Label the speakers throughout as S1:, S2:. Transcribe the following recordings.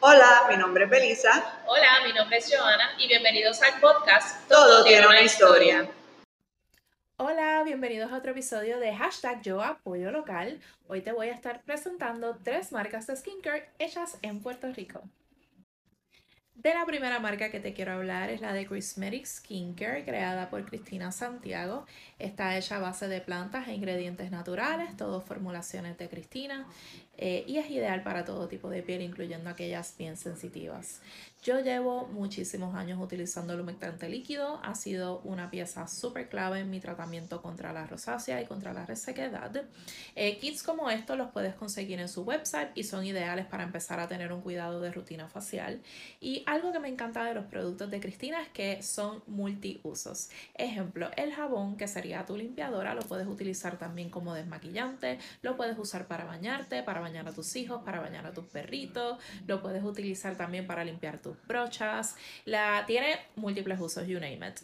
S1: Hola, mi nombre es Belisa.
S2: Hola, mi nombre es Joana y bienvenidos al podcast
S1: Todo, tiene una historia.
S3: Hola, bienvenidos a otro episodio de hashtag Yo Apoyo Local. Hoy te voy a estar presentando tres marcas de skincare hechas en Puerto Rico. De la primera marca que te quiero hablar es la de Cosmetic Skincare, creada por Cristina Santiago. Está hecha a base de plantas e ingredientes naturales, todas formulaciones de Cristina, eh, y es ideal para todo tipo de piel, incluyendo aquellas bien sensitivas. Yo llevo muchísimos años utilizando el humectante líquido, ha sido una pieza súper clave en mi tratamiento contra la rosácea y contra la resequedad. Eh, kits como estos los puedes conseguir en su website y son ideales para empezar a tener un cuidado de rutina facial. Y algo que me encanta de los productos de Cristina es que son multiusos. Ejemplo, el jabón que sería tu limpiadora lo puedes utilizar también como desmaquillante, lo puedes usar para bañarte, para bañar a tus hijos, para bañar a tus perritos, lo puedes utilizar también para limpiar tu brochas. La, tiene múltiples usos, you name it.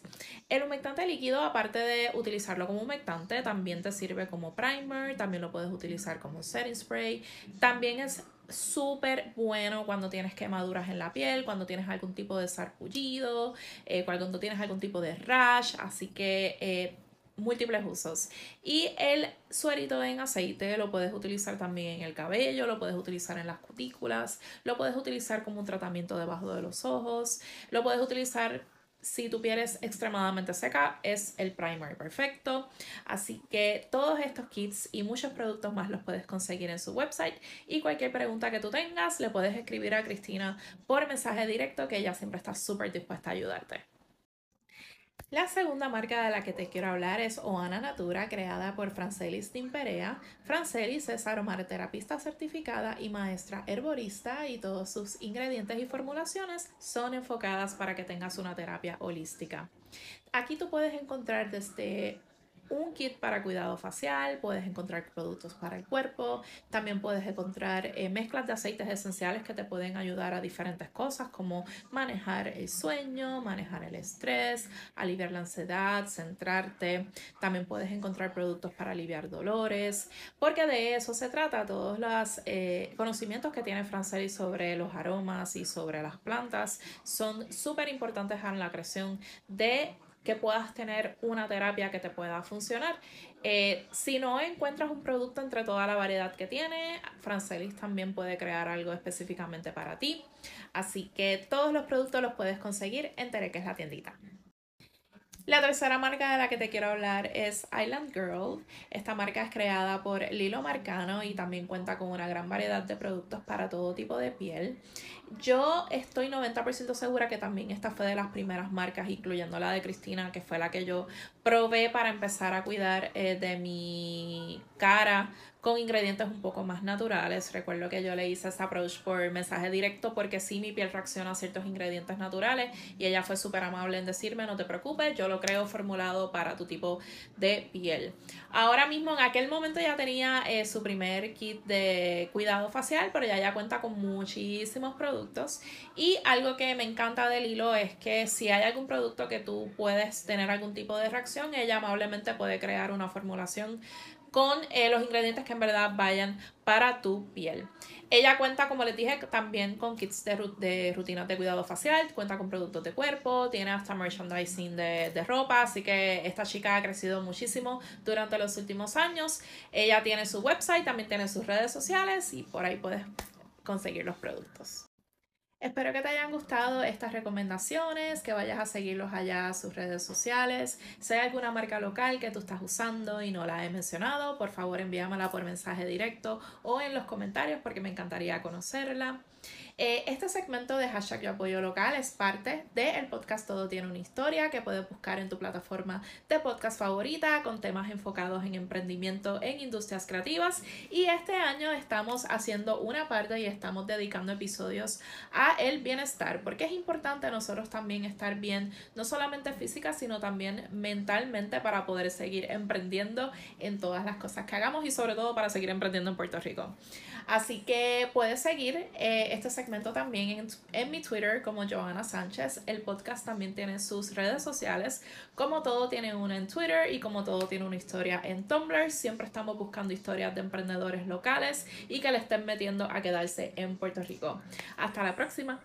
S3: El humectante líquido, aparte de utilizarlo como humectante, también te sirve como primer, también lo puedes utilizar como setting spray. También es súper bueno cuando tienes quemaduras en la piel, cuando tienes algún tipo de sarpullido, eh, cuando tienes algún tipo de rash, así que eh, múltiples usos. Y el suerito en aceite lo puedes utilizar también en el cabello, lo puedes utilizar en las cutículas, lo puedes utilizar como un tratamiento debajo de los ojos, lo puedes utilizar si tu piel es extremadamente seca, es el primer perfecto. Así que todos estos kits y muchos productos más los puedes conseguir en su website. Y cualquier pregunta que tú tengas, le puedes escribir a Cristina por mensaje directo, que ella siempre está súper dispuesta a ayudarte. La segunda marca de la que te quiero hablar es Oana Natura, creada por Francelis Timperea. Francelis es aromaterapista certificada y maestra herborista y todos sus ingredientes y formulaciones son enfocadas para que tengas una terapia holística. Aquí tú puedes encontrar desde un kit para cuidado facial, puedes encontrar productos para el cuerpo, también puedes encontrar eh, mezclas de aceites esenciales que te pueden ayudar a diferentes cosas como manejar el sueño, manejar el estrés, aliviar la ansiedad, centrarte. También puedes encontrar productos para aliviar dolores, porque de eso se trata, todos los eh, conocimientos que tiene Franceli sobre los aromas y sobre las plantas son súper importantes en la creación de que puedas tener una terapia que te pueda funcionar. Eh, si no encuentras un producto entre toda la variedad que tiene, Francelis también puede crear algo específicamente para ti. Así que todos los productos los puedes conseguir en Tere, que es la tiendita. La tercera marca de la que te quiero hablar es Island Girl. Esta marca es creada por Lilo Marcano y también cuenta con una gran variedad de productos para todo tipo de piel. Yo estoy 90% segura que también esta fue de las primeras marcas, incluyendo la de Cristina, que fue la que yo probé para empezar a cuidar eh, de mi cara con ingredientes un poco más naturales. Recuerdo que yo le hice ese approach por mensaje directo porque sí mi piel reacciona a ciertos ingredientes naturales y ella fue súper amable en decirme no te preocupes, yo lo creo formulado para tu tipo de piel. Ahora mismo en aquel momento ya tenía eh, su primer kit de cuidado facial, pero ya cuenta con muchísimos productos y algo que me encanta del hilo es que si hay algún producto que tú puedes tener algún tipo de reacción, ella amablemente puede crear una formulación con eh, los ingredientes que en verdad vayan para tu piel. Ella cuenta, como les dije, también con kits de rutinas de cuidado facial, cuenta con productos de cuerpo, tiene hasta merchandising de, ropa, así que esta chica ha crecido muchísimo durante los últimos años. Ella tiene su website, también tiene sus redes sociales y por ahí puedes conseguir los productos. Espero que te hayan gustado estas recomendaciones, que vayas a seguirlos allá a sus redes sociales. Si hay alguna marca local que tú estás usando y no la he mencionado, por favor envíamela por mensaje directo o en los comentarios porque me encantaría conocerla. Eh, este segmento de hashtag yo apoyo local es parte del podcast Todo tiene una historia que puedes buscar en tu plataforma de podcast favorita con temas enfocados en emprendimiento en industrias creativas y este año estamos haciendo una parte y estamos dedicando episodios a el bienestar porque es importante nosotros también estar bien no solamente física sino también mentalmente para poder seguir emprendiendo en todas las cosas que hagamos y sobre todo para seguir emprendiendo en Puerto Rico. Así que puedes seguir eh, este segmento segmento también en, en, mi Twitter como Joana Sánchez. El podcast también tiene sus redes sociales. Como todo tiene una en Twitter y como todo tiene una historia en Tumblr. Siempre estamos buscando historias de emprendedores locales y que le estén metiendo a quedarse en Puerto Rico. Hasta la próxima.